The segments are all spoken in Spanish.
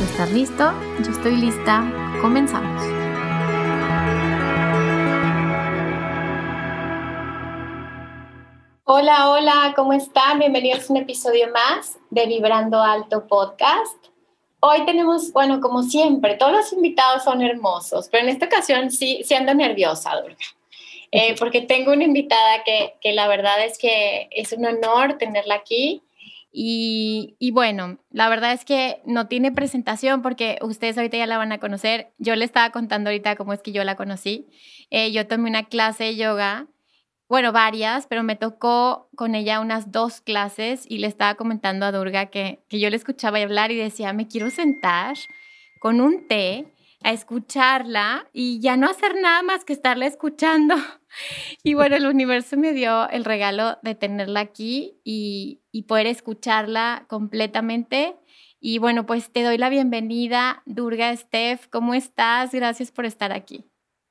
Estás listo, yo estoy lista, comenzamos. Hola, hola, ¿cómo están? Bienvenidos a un episodio más de Vibrando Alto Podcast. Hoy tenemos, bueno, como siempre, todos los invitados son hermosos, pero en esta ocasión sí, sí ando nerviosa, Durga. Eh, porque tengo una invitada que, que la verdad es que es un honor tenerla aquí y, bueno, la verdad es que no tiene presentación porque ustedes ahorita ya la van a conocer. Yo le estaba contando ahorita cómo es que yo la conocí. Eh, yo tomé una clase de yoga, bueno, varias, pero me tocó con ella unas dos clases y le estaba comentando a Durga que, que yo le escuchaba hablar y decía, me quiero sentar con un té a escucharla y ya no hacer nada más que estarla escuchando. Y bueno, el universo me dio el regalo de tenerla aquí y, poder escucharla completamente. Y bueno, pues te doy la bienvenida, Durga Steph. ¿Cómo estás? Gracias por estar aquí.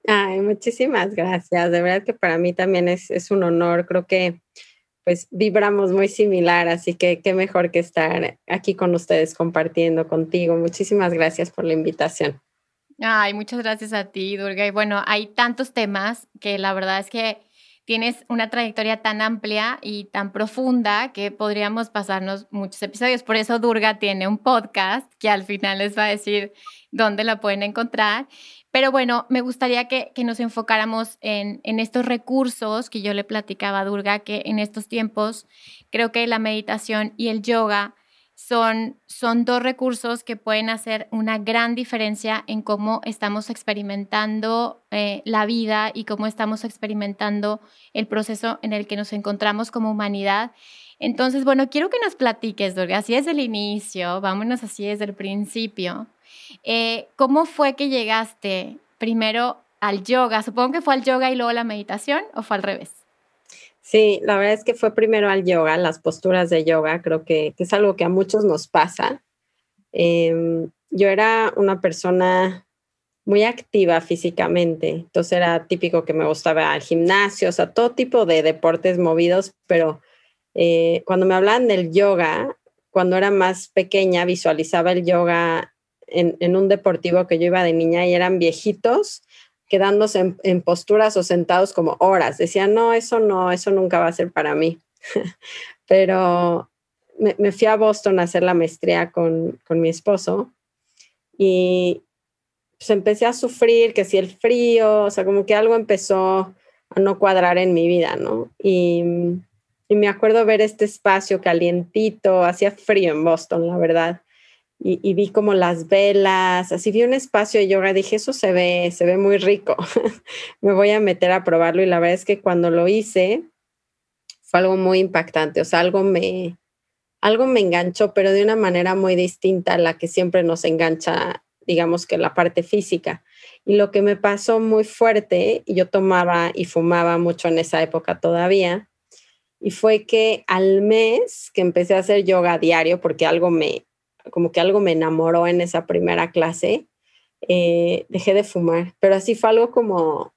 Ay, muchísimas gracias. De verdad que para mí también es, es un honor. Creo que pues vibramos muy similar, así que qué mejor que estar aquí con ustedes compartiendo contigo. Muchísimas gracias por la invitación. Ay, muchas gracias a ti, Durga. Y bueno, hay tantos temas que la verdad es que tienes una trayectoria tan amplia y tan profunda que podríamos pasarnos muchos episodios. Por eso Durga tiene un podcast que al final les va a decir dónde la pueden encontrar. Pero bueno, me gustaría que, que nos enfocáramos en, en, estos recursos que yo le platicaba a Durga, que en estos tiempos creo que la meditación y el yoga son, son dos recursos que pueden hacer una gran diferencia en cómo estamos experimentando eh, la vida y cómo estamos experimentando el proceso en el que nos encontramos como humanidad. Entonces, bueno, quiero que nos platiques, Dorga, así desde el inicio, vámonos así desde el principio. Eh, ¿Cómo fue que llegaste primero al yoga? Supongo que fue al yoga y luego la meditación o fue al revés. Sí, la verdad es que fue primero al yoga, las posturas de yoga, creo que, es algo que a muchos nos pasa. Em, yo era una persona muy activa físicamente, entonces era típico que me gustaba el gimnasio, o sea, todo tipo de deportes movidos, pero eh, cuando me hablaban del yoga, cuando era más pequeña, visualizaba el yoga en, en un deportivo que yo iba de niña y eran viejitos quedándose en, posturas o sentados como horas. Decía, no, eso no, eso nunca va a ser para mí. Pero me, fui a Boston a hacer la maestría con, mi esposo y pues empecé a sufrir, que si el frío, o sea, como que algo empezó a no cuadrar en mi vida, ¿no? Y, y me acuerdo ver este espacio calientito, hacía frío en Boston, la verdad y, vi como las velas, así vi un espacio de yoga, dije, eso se ve, se ve muy rico, me voy a meter a probarlo y la verdad es que cuando lo hice fue algo muy impactante, o sea, algo me, algo me enganchó, pero de una manera muy distinta a la que siempre nos engancha, digamos que la parte física. Y lo que me pasó muy fuerte, y yo tomaba y fumaba mucho en esa época todavía, y fue que al mes que empecé a hacer yoga diario, porque algo me, como que algo me enamoró en esa primera clase, eh, dejé de fumar, pero así fue algo como,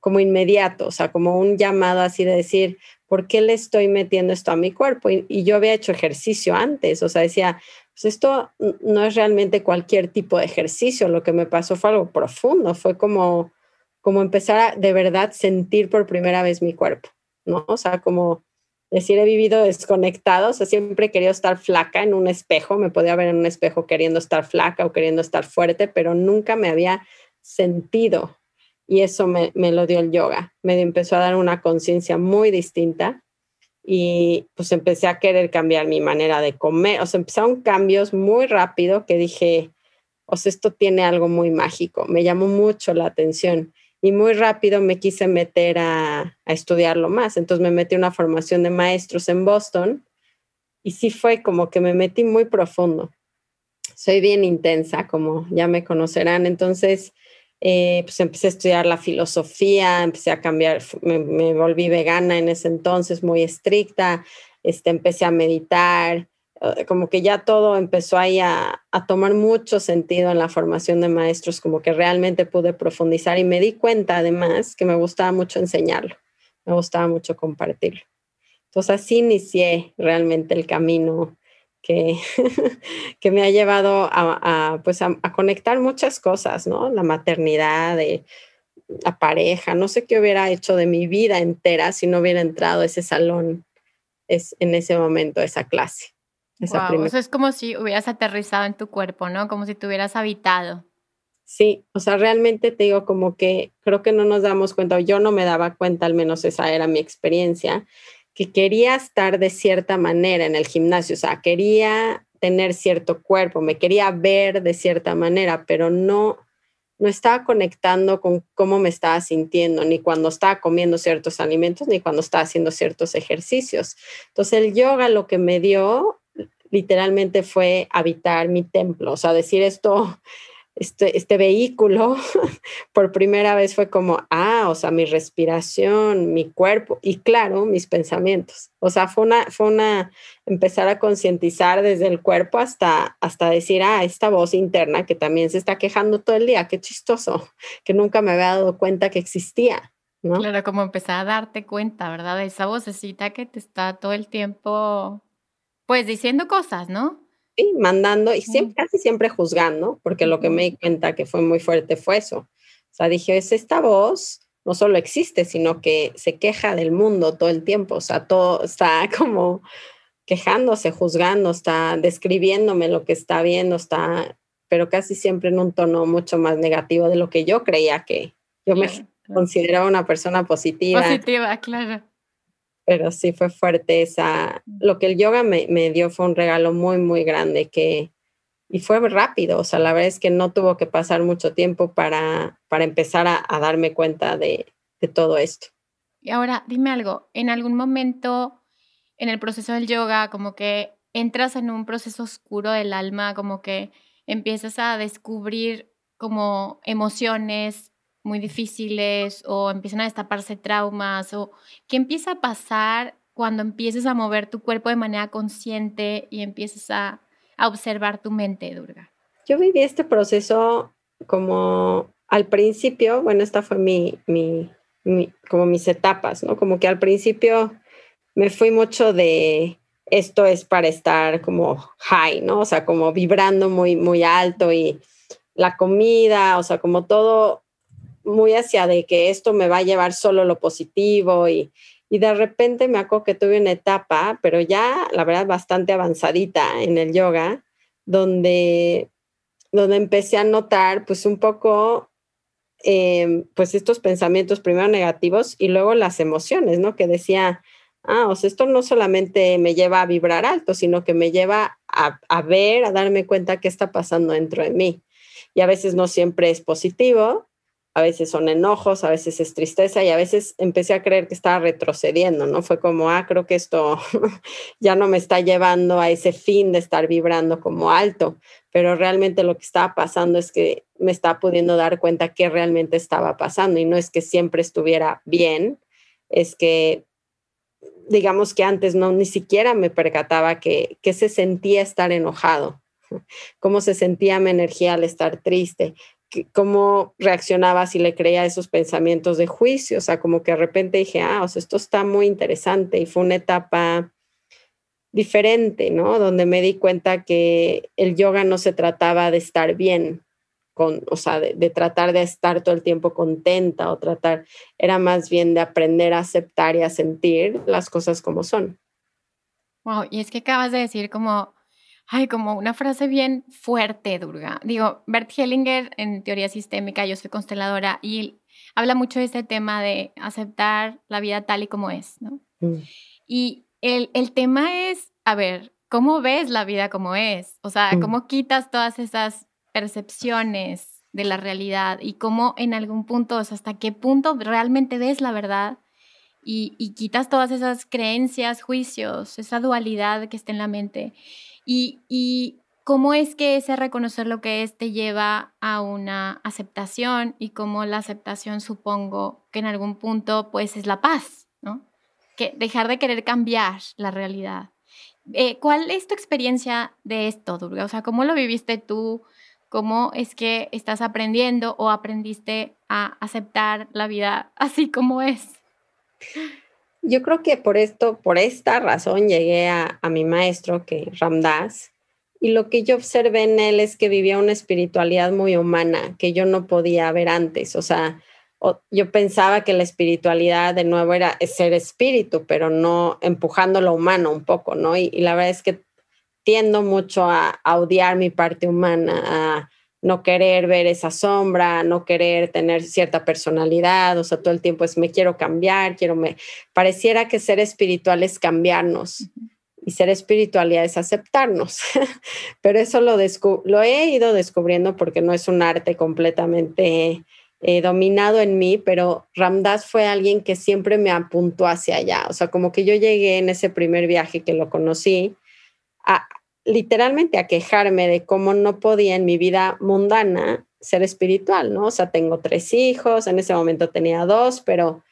como inmediato, o sea, como un llamado así de decir, ¿por qué le estoy metiendo esto a mi cuerpo? Y, yo había hecho ejercicio antes, o sea, decía, pues esto no es realmente cualquier tipo de ejercicio, lo que me pasó fue algo profundo, fue como, como empezar a de verdad sentir por primera vez mi cuerpo, ¿no? O sea, como decir, he vivido desconectado, o sea, siempre he querido estar flaca en un espejo, me podía ver en un espejo queriendo estar flaca o queriendo estar fuerte, pero nunca me había sentido y eso me, me, lo dio el yoga. Me empezó a dar una conciencia muy distinta y pues empecé a querer cambiar mi manera de comer. O sea, empezaron cambios muy rápido que dije, o sea, esto tiene algo muy mágico. Me llamó mucho la atención y muy rápido me quise meter a, a estudiarlo más. Entonces me metí una formación de maestros en Boston y sí fue como que me metí muy profundo. Soy bien intensa, como ya me conocerán. Entonces, eh, pues empecé a estudiar la filosofía, empecé a cambiar, me, volví vegana en ese entonces, muy estricta, este, empecé a meditar, como que ya todo empezó ahí a, tomar mucho sentido en la formación de maestros, como que realmente pude profundizar y me di cuenta además que me gustaba mucho enseñarlo, me gustaba mucho compartirlo. Entonces así inicié realmente el camino que, que me ha llevado a, pues a, conectar muchas cosas, ¿no? La maternidad, la pareja, no sé qué hubiera hecho de mi vida entera si no hubiera entrado a ese salón es, en ese momento, esa clase. Esa es como si hubieras aterrizado en tu cuerpo, ¿no? Como si te hubieras habitado. Sí, o sea, realmente te digo como que creo que no nos damos cuenta, yo no me daba cuenta, al menos esa era mi experiencia, que quería estar de cierta manera en el gimnasio, o sea, quería tener cierto cuerpo, me quería ver de cierta manera, pero no, no estaba conectando con cómo me estaba sintiendo, ni cuando estaba comiendo ciertos alimentos, ni cuando estaba haciendo ciertos ejercicios. Entonces el yoga lo que me dio literalmente fue habitar mi templo, o sea, decir esto este, este vehículo, por primera vez fue como, ah, o sea, mi respiración, mi cuerpo y claro, mis pensamientos. O sea, fue una, fue una, empezar a concientizar desde el cuerpo hasta, hasta decir, ah, esta voz interna que también se está quejando todo el día, qué chistoso, que nunca me había dado cuenta que existía. ¿no? Claro, como empezar a darte cuenta, ¿verdad? De esa vocecita que te está todo el tiempo, pues diciendo cosas, ¿no? mandando y siempre, casi siempre juzgando, porque lo que me di cuenta que fue muy fuerte fue eso. O sea, dije, es esta voz no solo existe, sino que se queja del mundo todo el tiempo, o sea, todo está como quejándose, juzgando, está describiéndome lo que está viendo, está, pero casi siempre en un tono mucho más negativo de lo que yo creía que yo me consideraba una persona positiva. Positiva, claro pero sí fue fuerte esa, lo que el yoga me, me, dio fue un regalo muy, muy grande que, y fue rápido, o sea, la verdad es que no tuvo que pasar mucho tiempo para, para empezar a, darme cuenta de, de, todo esto. Y ahora, dime algo, en algún momento en el proceso del yoga, como que entras en un proceso oscuro del alma, como que empiezas a descubrir como emociones, muy difíciles o empiezan a destaparse traumas o qué empieza a pasar cuando empieces a mover tu cuerpo de manera consciente y empieces a, observar tu mente, Durga? Yo viví este proceso como al principio, bueno, esta fue mi, mi, como mis etapas, ¿no? Como que al principio me fui mucho de esto es para estar como high, ¿no? O sea, como vibrando muy, muy alto y la comida, o sea, como todo muy hacia de que esto me va a llevar solo lo positivo y, y de repente me acuerdo que tuve una etapa, pero ya la verdad bastante avanzadita en el yoga, donde, donde empecé a notar pues un poco em, pues estos pensamientos primero negativos y luego las emociones, ¿no? Que decía, ah, o sea, esto no solamente me lleva a vibrar alto, sino que me lleva a, a ver, a darme cuenta qué está pasando dentro de mí. Y a veces no siempre es positivo, a veces son enojos, a veces es tristeza y a veces empecé a creer que estaba retrocediendo, ¿no? Fue como, ah, creo que esto ya no me está llevando a ese fin de estar vibrando como alto, pero realmente lo que estaba pasando es que me estaba pudiendo dar cuenta que realmente estaba pasando y no es que siempre estuviera bien, es que digamos que antes no ni siquiera me percataba que, que se sentía estar enojado, cómo se sentía mi energía al estar triste, cómo reaccionaba si le creía esos pensamientos de juicio, o sea, como que de repente dije, ah, o sea, esto está muy interesante y fue una etapa diferente, ¿no? Donde me di cuenta que el yoga no se trataba de estar bien, con, o sea, de, de, tratar de estar todo el tiempo contenta o tratar, era más bien de aprender a aceptar y a sentir las cosas como son. Wow, y es que acabas de decir como ay, como una frase bien fuerte, Durga. Digo, Bert Hellinger en teoría sistémica, yo soy consteladora, y habla mucho de este tema de aceptar la vida tal y como es, ¿no? Mm. Y el, el, tema es, a ver, ¿cómo ves la vida como es? O sea, mm. ¿cómo quitas todas esas percepciones de la realidad y cómo en algún punto, o sea, hasta qué punto realmente ves la verdad? Y, y, quitas todas esas creencias, juicios, esa dualidad que está en la mente. Y, cómo es que ese reconocer lo que es te lleva a una aceptación y cómo la aceptación supongo que en algún punto pues es la paz, ¿no? Que dejar de querer cambiar la realidad. Eh, ¿Cuál es tu experiencia de esto, Durga? O sea, ¿cómo lo viviste tú? ¿Cómo es que estás aprendiendo o aprendiste a aceptar la vida así como es? Yo creo que por esto, por esta razón llegué a, mi maestro, que Ramdas, y lo que yo observé en él es que vivía una espiritualidad muy humana que yo no podía ver antes. O sea, yo pensaba que la espiritualidad de nuevo era ser espíritu, pero no empujando lo humano un poco, ¿no? Y, la verdad es que tiendo mucho a, a, odiar mi parte humana, a no querer ver esa sombra, no querer tener cierta personalidad, o sea, todo el tiempo es me quiero cambiar, quiero me pareciera que ser espiritual es cambiarnos y ser espiritualidad es aceptarnos. Pero eso lo lo he ido descubriendo porque no es un arte completamente eh, dominado en mí, pero Ramdas fue alguien que siempre me apuntó hacia allá, o sea, como que yo llegué en ese primer viaje que lo conocí a, literalmente a quejarme de cómo no podía en mi vida mundana ser espiritual, ¿no? O sea, tengo tres hijos, en ese momento tenía dos, pero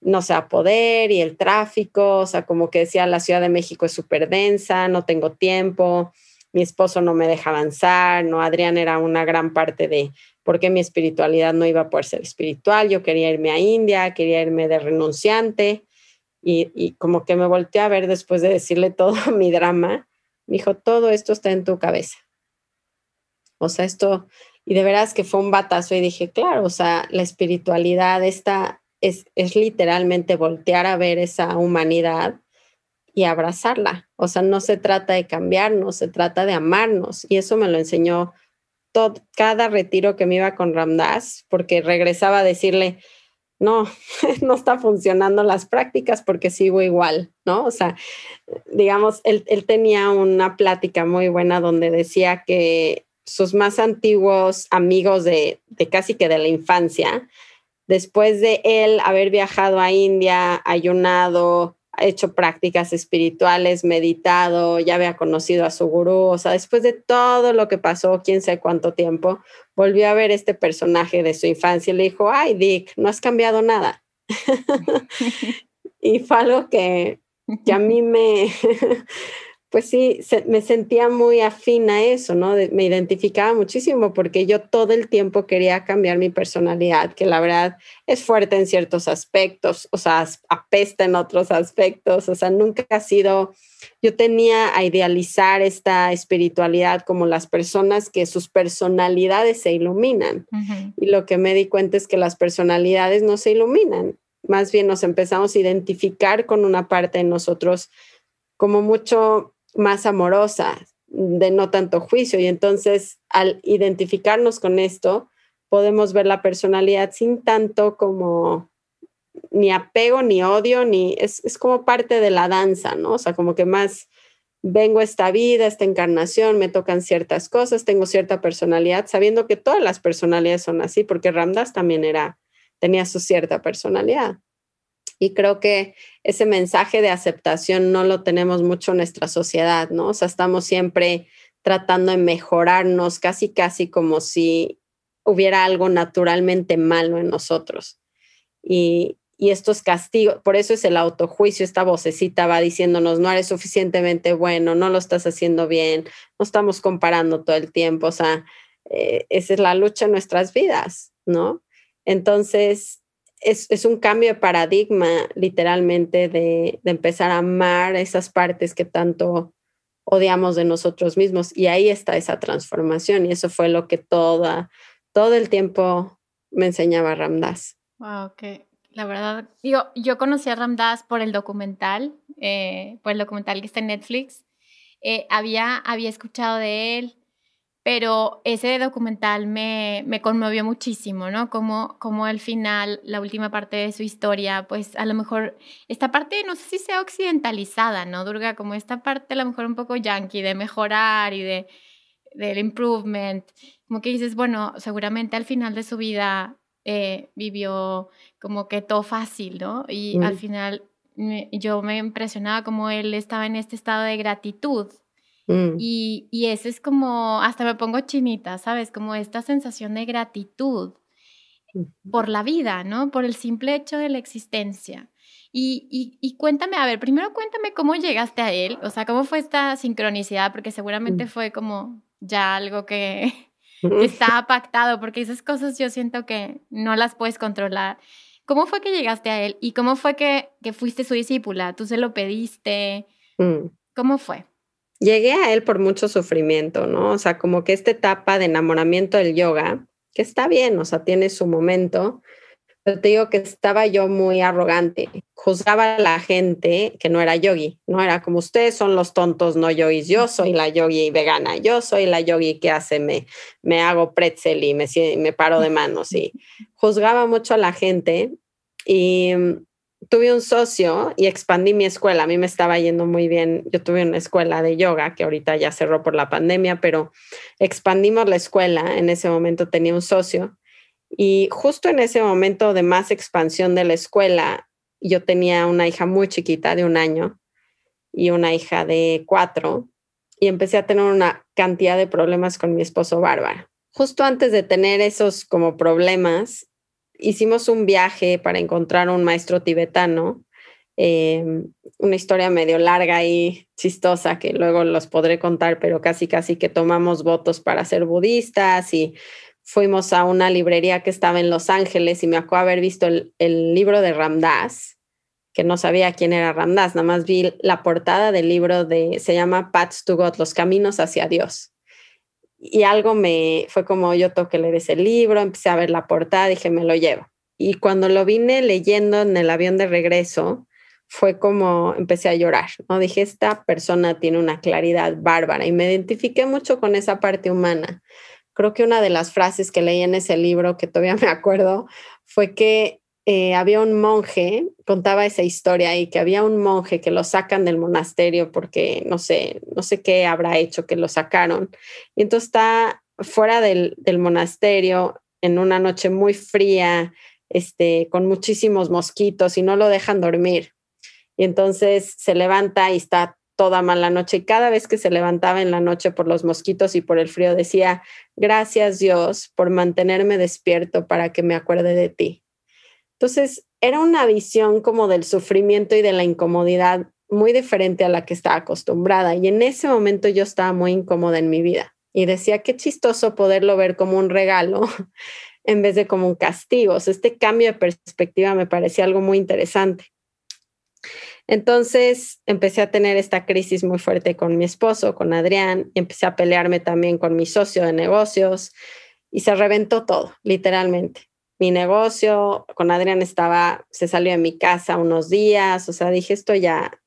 no sé, a poder y el tráfico, o sea, como que decía, la Ciudad de México es súper densa, no tengo tiempo, mi esposo no me deja avanzar, ¿no? Adrián era una gran parte de por qué mi espiritualidad no iba a poder ser espiritual, yo quería irme a India, quería irme de renunciante y, y como que me volteé a ver después de decirle todo mi drama me dijo, todo esto está en tu cabeza. O sea, esto, y de veras que fue un batazo y dije, claro, o sea, la espiritualidad esta es, es literalmente voltear a ver esa humanidad y abrazarla. O sea, no se trata de cambiarnos, se trata de amarnos. Y eso me lo enseñó todo, cada retiro que me iba con Ramdas, porque regresaba a decirle, no, no está funcionando las prácticas porque sigo igual, ¿no? O sea, digamos, él, tenía una plática muy buena donde decía que sus más antiguos amigos de, de casi que de la infancia, después de él haber viajado a India, ayunado, hecho prácticas espirituales, meditado, ya había conocido a su gurú, o sea, después de todo lo que pasó, quién sabe cuánto tiempo, volvió a ver este personaje de su infancia y le dijo, ay, Dick, no has cambiado nada. y fue algo que, que a mí me, pues sí, me sentía muy afín a eso, ¿no? me identificaba muchísimo porque yo todo el tiempo quería cambiar mi personalidad, que la verdad es fuerte en ciertos aspectos, o sea, apesta en otros aspectos, o sea, nunca ha sido, yo tenía a idealizar esta espiritualidad como las personas que sus personalidades se iluminan. Y lo que me di cuenta es que las personalidades no se iluminan, más bien nos empezamos a identificar con una parte de nosotros como mucho más amorosa, de no tanto juicio. Y entonces, al identificarnos con esto, podemos ver la personalidad sin tanto como ni apego, ni odio, ni es, es como parte de la danza, ¿no? O sea, como que más vengo a esta vida, esta encarnación, me tocan ciertas cosas, tengo cierta personalidad, sabiendo que todas las personalidades son así, porque Ramdas también era, tenía su cierta personalidad. Y creo que ese mensaje de aceptación no lo tenemos mucho en nuestra sociedad, ¿no? O sea, estamos siempre tratando de mejorarnos, casi, casi como si hubiera algo naturalmente malo en nosotros. Y, y estos castigos, por eso es el autojuicio, esta vocecita va diciéndonos, no eres suficientemente bueno, no lo estás haciendo bien, no estamos comparando todo el tiempo, o sea, eh, esa es la lucha en nuestras vidas, ¿no? Entonces, es, un cambio de paradigma, literalmente, de, empezar a amar esas partes que tanto odiamos de nosotros mismos. Y ahí está esa transformación. Y eso fue lo que toda, todo el tiempo me enseñaba Ramdas. Wow, que la verdad, yo, yo conocí a Ramdas por el documental, eh, por el documental que está en Netflix. eh, había, había escuchado de él, pero ese documental me, me conmovió muchísimo, ¿no? Como, como al final, la última parte de su historia, pues a lo mejor esta parte, no sé si sea occidentalizada, ¿no, Durga? Como esta parte a lo mejor un poco yankee de mejorar y de del improvement, como que dices, bueno, seguramente al final de su vida eh, vivió como que todo fácil, ¿no? Y al final yo me impresionaba como él estaba en este estado de gratitud. Mm. Y, y ese es como, hasta me pongo chinita, ¿sabes? Como esta sensación de gratitud por la vida, ¿no? Por el simple hecho de la existencia. Y, y, y, cuéntame, a ver, primero cuéntame cómo llegaste a él, o sea, cómo fue esta sincronicidad, porque seguramente mm. fue como ya algo que, está pactado, porque esas cosas yo siento que no las puedes controlar. ¿Cómo fue que llegaste a él y cómo fue que, que fuiste su discípula? ¿Tú se lo pediste? Mm. ¿Cómo fue? Llegué a él por mucho sufrimiento, ¿no? O sea, como que esta etapa de enamoramiento del yoga, que está bien, o sea, tiene su momento, te digo que estaba yo muy arrogante, juzgaba a la gente que no era yogi, no era como ustedes son los tontos no yogis, yo soy la yogi vegana, yo soy la yogi que hace, me, me hago pretzel y me, me paro de manos y juzgaba mucho a la gente y mm, tuve un socio y expandí mi escuela, a mí me estaba yendo muy bien, yo tuve una escuela de yoga que ahorita ya cerró por la pandemia, pero expandimos la escuela, en ese momento tenía un socio y justo en ese momento de más expansión de la escuela, yo tenía una hija muy chiquita de un año y una hija de cuatro y empecé a tener una cantidad de problemas con mi esposo Bárbara. Justo antes de tener esos como problemas, hicimos un viaje para encontrar un maestro tibetano, em, una historia medio larga y chistosa que luego los podré contar, pero casi casi que tomamos votos para ser budistas y fuimos a una librería que estaba en Los Ángeles y me acuerdo haber visto el, libro de Ramdas, que no sabía quién era Ramdas, nada más vi la portada del libro de, se llama Paths to God, Los Caminos hacia Dios. Y algo me fue como yo toqué leer ese libro, empecé a ver la portada, dije, me lo llevo. Y cuando lo vine leyendo en el avión de regreso, fue como empecé a llorar, ¿no? Dije, esta persona tiene una claridad bárbara y me identifiqué mucho con esa parte humana creo que una de las frases que leí en ese libro, que todavía me acuerdo, fue que eh, había un monje, contaba esa historia y que había un monje que lo sacan del monasterio porque no sé, no sé qué habrá hecho que lo sacaron. Y entonces está fuera del, monasterio en una noche muy fría, este, con muchísimos mosquitos y no lo dejan dormir. Y entonces se levanta y está toda mala noche y cada vez que se levantaba en la noche por los mosquitos y por el frío decía, gracias Dios por mantenerme despierto para que me acuerde de ti. Entonces, era una visión como del sufrimiento y de la incomodidad muy diferente a la que estaba acostumbrada y en ese momento yo estaba muy incómoda en mi vida y decía, qué chistoso poderlo ver como un regalo en vez de como un castigo. este cambio de perspectiva me parecía algo muy interesante. Entonces empecé a tener esta crisis muy fuerte con mi esposo, con Adrián, y empecé a pelearme también con mi socio de negocios y se reventó todo, literalmente. Mi negocio con Adrián estaba, se salió de mi casa unos días, o sea, dije, esto ya,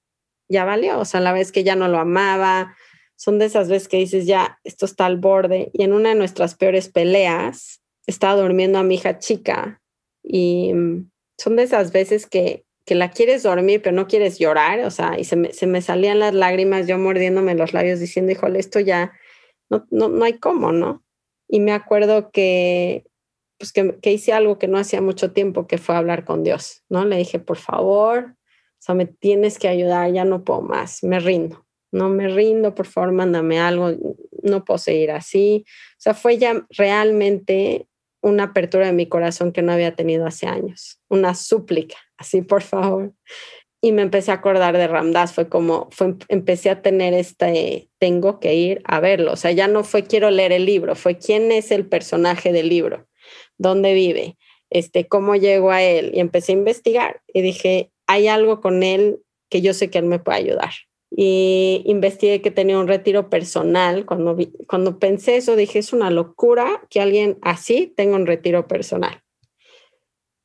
ya valió, o sea, la vez que ya no lo amaba, son de esas veces que dices, ya, esto está al borde. Y en una de nuestras peores peleas, estaba durmiendo a mi hija chica y mm, son de esas veces que que la quieres dormir, pero no quieres llorar, o sea, y se me, se me salían las lágrimas, yo mordiéndome los labios diciendo, híjole, esto ya no, no, no hay cómo, ¿no? Y me acuerdo que, pues que, que, hice algo que no hacía mucho tiempo, que fue hablar con Dios, ¿no? Le dije, por favor, o sea, me tienes que ayudar, ya no puedo más, me rindo, no me rindo, por favor, mándame algo, no puedo seguir así. O sea, fue ya realmente una apertura de mi corazón que no había tenido hace años, una súplica, así por favor. Y me empecé a acordar de Ramdas, fue como, fue, empecé a tener este, tengo que ir a verlo, o sea, ya no fue quiero leer el libro, fue quién es el personaje del libro, dónde vive, este, cómo llego a él, y empecé a investigar y dije, hay algo con él que yo sé que él me puede ayudar y investigué que tenía un retiro personal. Cuando, cuando pensé eso, dije, es una locura que alguien así tenga un retiro personal.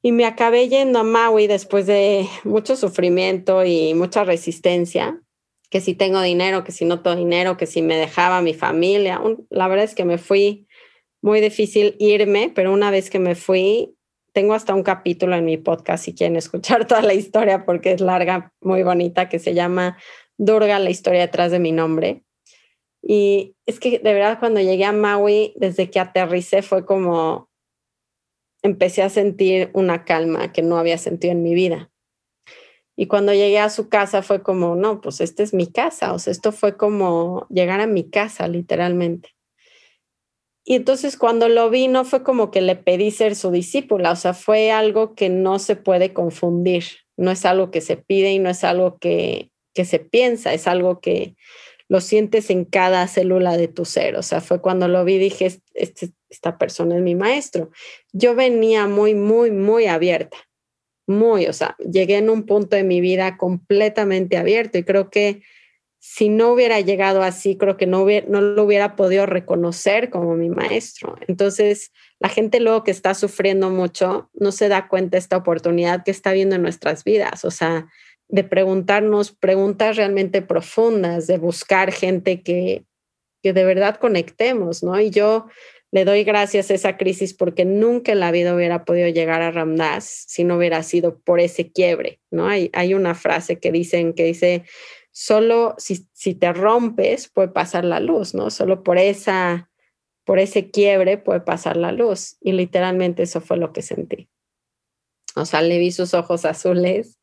Y me acabé yendo a Maui después de mucho sufrimiento y mucha resistencia. que si tengo dinero, que si no tengo dinero, que si me dejaba mi familia. la verdad es que me fui muy difícil irme, pero una vez que me fui, tengo hasta un capítulo en mi podcast si quieren escuchar toda la historia porque es larga, muy bonita, que se llama Durga, la historia detrás de mi nombre. Y es que de verdad cuando llegué a Maui, desde que aterricé fue como empecé a sentir una calma que no había sentido en mi vida. Y cuando llegué a su casa fue como, no, pues esta es mi casa, o sea, esto fue como llegar a mi casa, literalmente. Y entonces cuando lo vi, no fue como que le pedí ser su discípula, o sea, fue algo que no se puede confundir, no es algo que se pide y no es algo que, que se piensa, es algo que lo sientes en cada célula de tu ser, o sea, fue cuando lo vi, dije, este, esta persona es mi maestro. Yo venía muy, muy, muy abierta, muy, o sea, llegué en un punto de mi vida completamente abierto y creo que si no hubiera llegado así, creo que no, no lo hubiera podido reconocer como mi maestro. Entonces, la gente luego que está sufriendo mucho no se da cuenta de esta oportunidad que está viendo en nuestras vidas, o sea, de preguntarnos preguntas realmente profundas, de buscar gente que, que de verdad conectemos, ¿no? Y yo le doy gracias a esa crisis porque nunca en la vida hubiera podido llegar a Ramdas si no hubiera sido por ese quiebre, ¿no? Hay, hay una frase que dicen que dice, solo si, si te rompes puede pasar la luz, ¿no? Solo por esa, por ese quiebre puede pasar la luz. Y literalmente eso fue lo que sentí. O sea, le vi sus ojos azules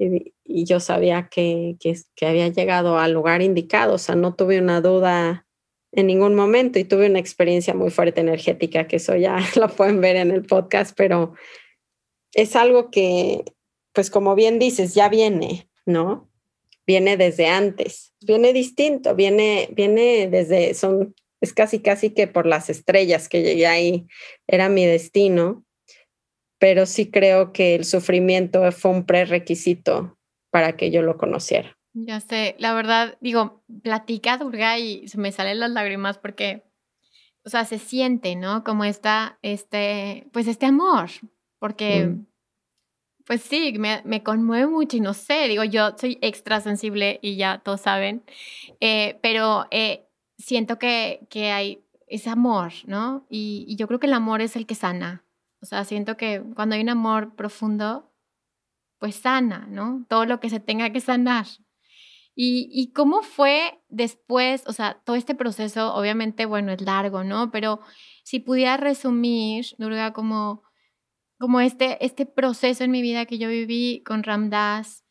y, yo sabía que, que, que, había llegado al lugar indicado. O sea, no tuve una duda en ningún momento y tuve una experiencia muy fuerte energética, que eso ya lo pueden ver en el podcast, pero es algo que, pues como bien dices, ya viene, ¿no? Viene desde antes, viene distinto, viene, viene desde, son, es casi, casi que por las estrellas que llegué ahí, era mi destino, pero sí creo que el sufrimiento fue un prerequisito para que yo lo conociera. Ya sé, la verdad, digo, platica Durga y se me salen las lágrimas porque, o sea, se siente, ¿no? Como está, este, pues este amor, porque mm pues sí, me, me, conmueve mucho y no sé, digo, yo soy extra sensible y ya todos saben, eh, pero eh, siento que, que hay ese amor, ¿no? Y, y, yo creo que el amor es el que sana. O sea, siento que cuando hay un amor profundo, pues sana, ¿no? Todo lo que se tenga que sanar. ¿Y, y cómo fue después, o sea, todo este proceso, obviamente, bueno, es largo, ¿no? Pero si pudiera resumir, Durga, como como este, este proceso en mi vida que yo viví con Ramdas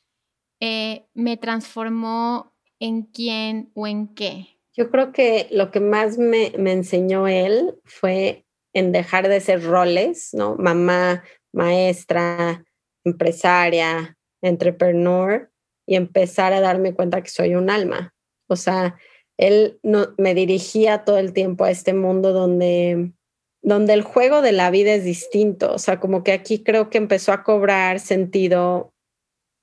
eh, me transformó en quién o en qué? Yo creo que lo que más me, me enseñó él fue en dejar de ser roles, ¿no? Mamá, maestra, empresaria, entrepreneur, y empezar a darme cuenta que soy un alma. O sea, él no, me dirigía todo el tiempo a este mundo donde donde el juego de la vida es distinto. O sea, como que aquí creo que empezó a cobrar sentido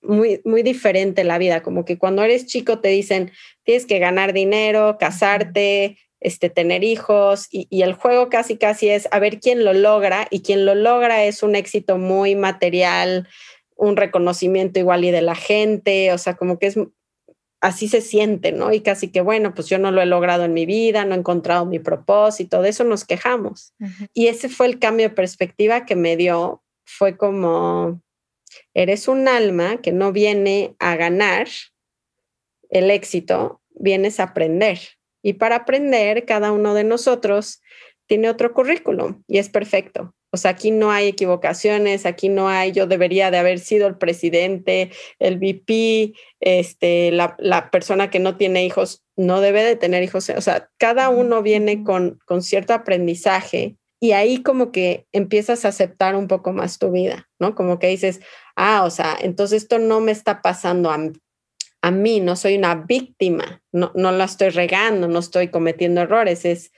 muy, muy diferente la vida. Como que cuando eres chico te dicen, tienes que ganar dinero, casarte, este, tener hijos, y, y, el juego casi casi es a ver quién lo logra, y quien lo logra es un éxito muy material, un reconocimiento igual y de la gente, o sea, como que es así se siente, ¿no? Y casi que, bueno, pues yo no lo he logrado en mi vida, no he encontrado mi propósito, de eso nos quejamos. Y ese fue el cambio de perspectiva que me dio, fue como, eres un alma que no viene a ganar el éxito, vienes a aprender. Y para aprender, cada uno de nosotros tiene otro currículum y es perfecto. O sea, aquí no hay equivocaciones, aquí no hay, yo debería de haber sido el presidente, el VP, este, la, la, persona que no tiene hijos no debe de tener hijos. O sea, cada uno viene con, con cierto aprendizaje y ahí como que empiezas a aceptar un poco más tu vida, ¿no? Como que dices, ah, o sea, entonces esto no me está pasando a, a mí, no soy una víctima, no, no la estoy regando, no estoy cometiendo errores, es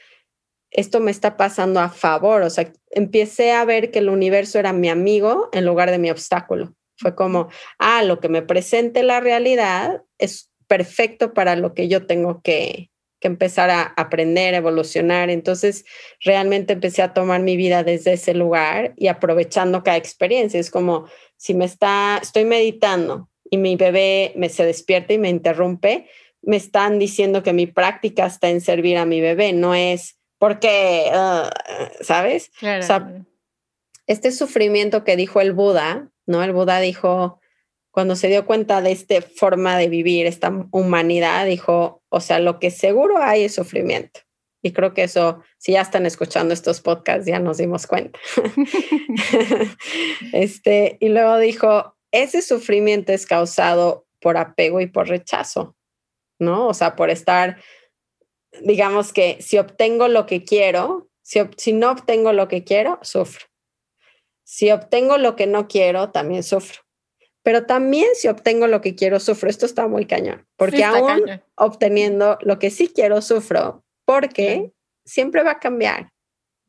esto me está pasando a favor, o sea, empecé a ver que el universo era mi amigo en lugar de mi obstáculo. Fue como, ah, lo que me presente la realidad es perfecto para lo que yo tengo que, que empezar a aprender, evolucionar. Entonces, realmente empecé a tomar mi vida desde ese lugar y aprovechando cada experiencia. Es como, si me está, estoy meditando y mi bebé me se despierta y me interrumpe, me están diciendo que mi práctica está en servir a mi bebé, no es porque, ah, ¿sabes? O sea, este sufrimiento que dijo el Buda, ¿no? El Buda dijo, cuando se dio cuenta de esta forma de vivir, esta humanidad, dijo, o sea, lo que seguro hay es sufrimiento. Y creo que eso, si ya están escuchando estos podcasts, ya nos dimos cuenta. este, y luego dijo, ese sufrimiento es causado por apego y por rechazo, ¿no? O sea, por estar, digamos que si obtengo lo que quiero, si, si no obtengo lo que quiero, sufro. Si obtengo lo que no quiero, también sufro. Pero también si obtengo lo que quiero, sufro. Esto está muy cañón, porque aún obteniendo lo que sí quiero, sufro, porque siempre va a cambiar.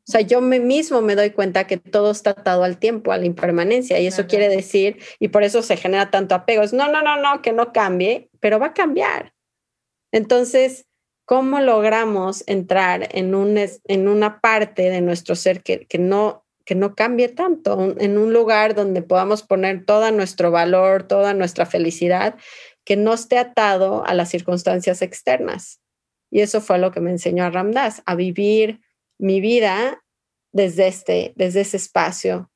O sea, yo me mismo me doy cuenta que todo está atado al tiempo, a la impermanencia, y eso quiere decir, y por eso se genera tanto apego, es no, no, no, no, que no cambie, pero va a cambiar. Entonces, ¿cómo logramos entrar en, un, en una parte de nuestro ser que, que, no, que no cambie tanto, en un lugar donde podamos poner todo nuestro valor, toda nuestra felicidad, que no esté atado a las circunstancias externas? Y eso fue lo que me enseñó a Ramdas, a vivir mi vida desde, este, desde ese espacio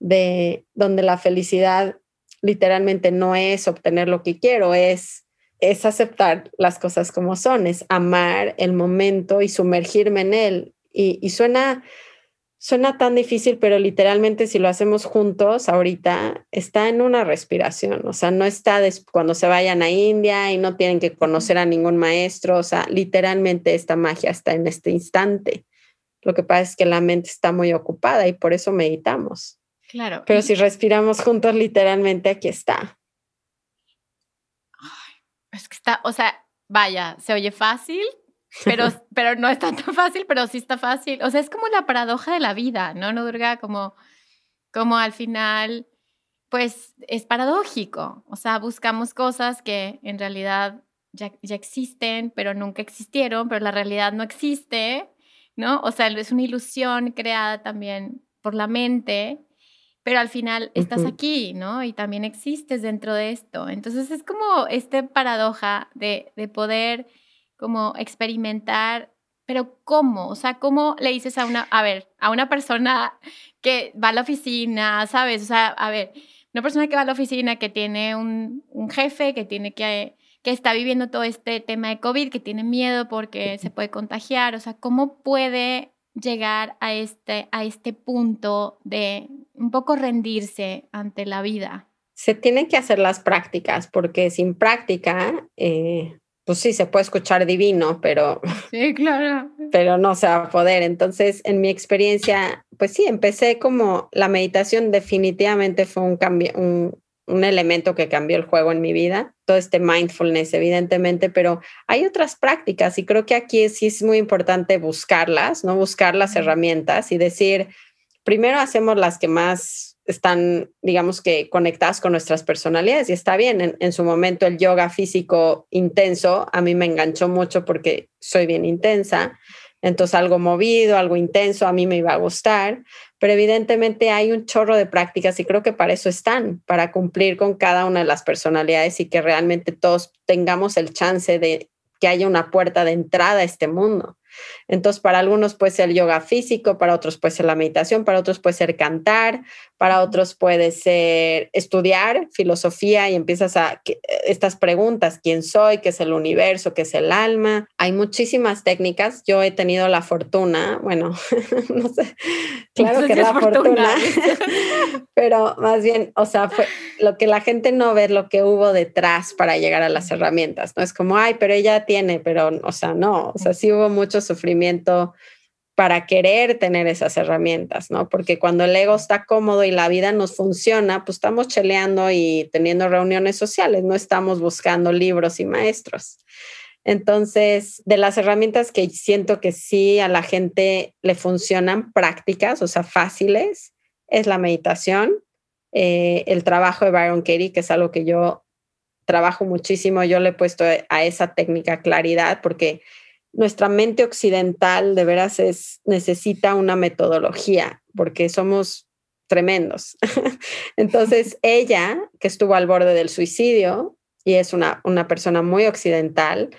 de donde la felicidad literalmente no es obtener lo que quiero, es, es aceptar las cosas como son, es amar el momento y sumergirme en él. Y, y suena, Suena tan difícil, pero literalmente si lo hacemos juntos ahorita, está en una respiración, o sea, no está cuando se vayan a India y no tienen que conocer a ningún maestro, o sea, literalmente esta magia está en este instante. Lo que pasa es que la mente está muy ocupada y por eso meditamos. Claro. Pero si respiramos juntos, literalmente aquí está. Es que está, o sea, vaya, se oye fácil, pero, pero no es tan fácil, pero sí está fácil. O sea, es como la paradoja de la vida, ¿no, no Durga? Como, como al final, pues es paradójico. O sea, buscamos cosas que en realidad ya, ya existen, pero nunca existieron, pero la realidad no existe, ¿no? O sea, es una ilusión creada también por la mente, pero al final estás aquí, ¿no? Y también existes dentro de esto. Entonces es como esta paradoja de, de poder como experimentar, pero ¿cómo? O sea, ¿cómo le dices a una, a ver, a una persona que va a la oficina, ¿sabes? O sea, a ver, una persona que va a la oficina, que tiene un, un jefe, que tiene que, que está viviendo todo este tema de COVID, que tiene miedo porque se puede contagiar, o sea, ¿cómo puede llegar a este, a este punto de un poco rendirse ante la vida? Se tienen que hacer las prácticas, porque sin práctica, eh, pues sí, se puede escuchar divino, pero... Sí, claro. Pero no se va a poder. Entonces, en mi experiencia, pues sí, empecé como la meditación definitivamente fue un cambio, un, un elemento que cambió el juego en mi vida, todo este mindfulness, evidentemente, pero hay otras prácticas y creo que aquí sí es muy importante buscarlas, ¿no? Buscar las herramientas y decir, primero hacemos las que más están, digamos que, conectadas con nuestras personalidades y está bien. En, su momento el yoga físico intenso a mí me enganchó mucho porque soy bien intensa. Entonces algo movido, algo intenso, a mí me iba a gustar, pero evidentemente hay un chorro de prácticas y creo que para eso están, para cumplir con cada una de las personalidades y que realmente todos tengamos el chance de que haya una puerta de entrada a este mundo. Entonces, para algunos puede ser el yoga físico, para otros puede ser la meditación, para otros puede ser cantar, para otros puede ser estudiar filosofía y empiezas a estas preguntas, ¿quién soy? ¿Qué es el universo? ¿Qué es el alma? Hay muchísimas técnicas. Yo he tenido la fortuna, bueno, no sé, claro que la fortuna, pero más bien, o sea, fue lo que la gente no ve, lo que hubo detrás para llegar a las herramientas, ¿no? Es como, ay, pero ella tiene, pero, o sea, no, o sea, sí hubo mucho sufrimiento para querer tener esas herramientas, ¿no? Porque cuando el ego está cómodo y la vida nos funciona, pues estamos cheleando y teniendo reuniones sociales, no estamos buscando libros y maestros. Entonces, de las herramientas que siento que sí a la gente le funcionan prácticas, o sea, fáciles, es la meditación, eh, el trabajo de Byron Katie, que es algo que yo trabajo muchísimo, yo le he puesto a esa técnica claridad porque nuestra mente occidental de veras es, necesita una metodología porque somos tremendos. Entonces, ella, que estuvo al borde del suicidio y es una, una persona muy occidental,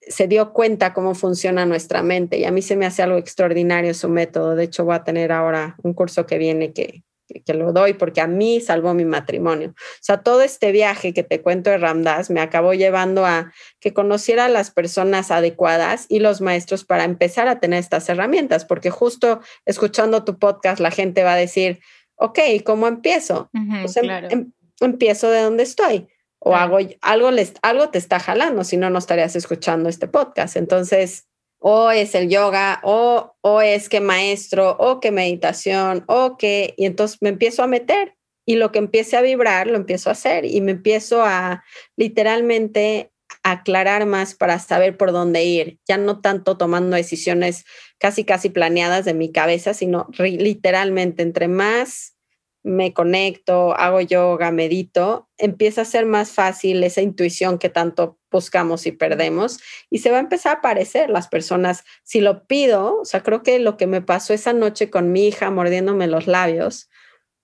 se dio cuenta cómo funciona nuestra mente y a mí se me hace algo extraordinario su método. De hecho, voy a tener ahora un curso que viene que, que lo doy porque a mí salvó mi matrimonio. O sea, todo este viaje que te cuento de Ramdas me acabó llevando a que conociera a las personas adecuadas y los maestros para empezar a tener estas herramientas, porque justo escuchando tu podcast la gente va a decir, ok, ¿cómo empiezo? pues em, em, empiezo de donde estoy o hago algo, les, algo te está jalando, si no, no estarías escuchando este podcast. Entonces, o es el yoga, o, o es que maestro, o que meditación, o que, y entonces me empiezo a meter y lo que empiece a vibrar, lo empiezo a hacer y me empiezo a literalmente aclarar más para saber por dónde ir, ya no tanto tomando decisiones casi, casi planeadas de mi cabeza, sino literalmente entre más me conecto, hago yoga, medito, empieza a ser más fácil esa intuición que tanto buscamos y perdemos y se va a empezar a aparecer las personas. Si lo pido, o sea, creo que lo que me pasó esa noche con mi hija mordiéndome los labios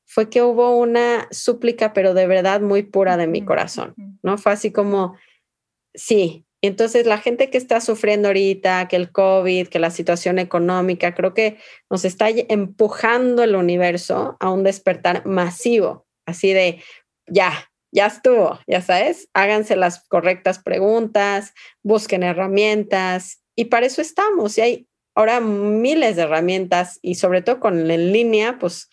fue que hubo una súplica, pero de verdad muy pura de mi corazón, ¿no? Fue así como, sí, entonces, la gente que está sufriendo ahorita, que el COVID, que la situación económica, creo que nos está empujando el universo a un despertar masivo, así de, ya, ya estuvo, ya sabes, háganse las correctas preguntas, busquen herramientas y para eso estamos. Y hay ahora miles de herramientas y sobre todo con en línea, pues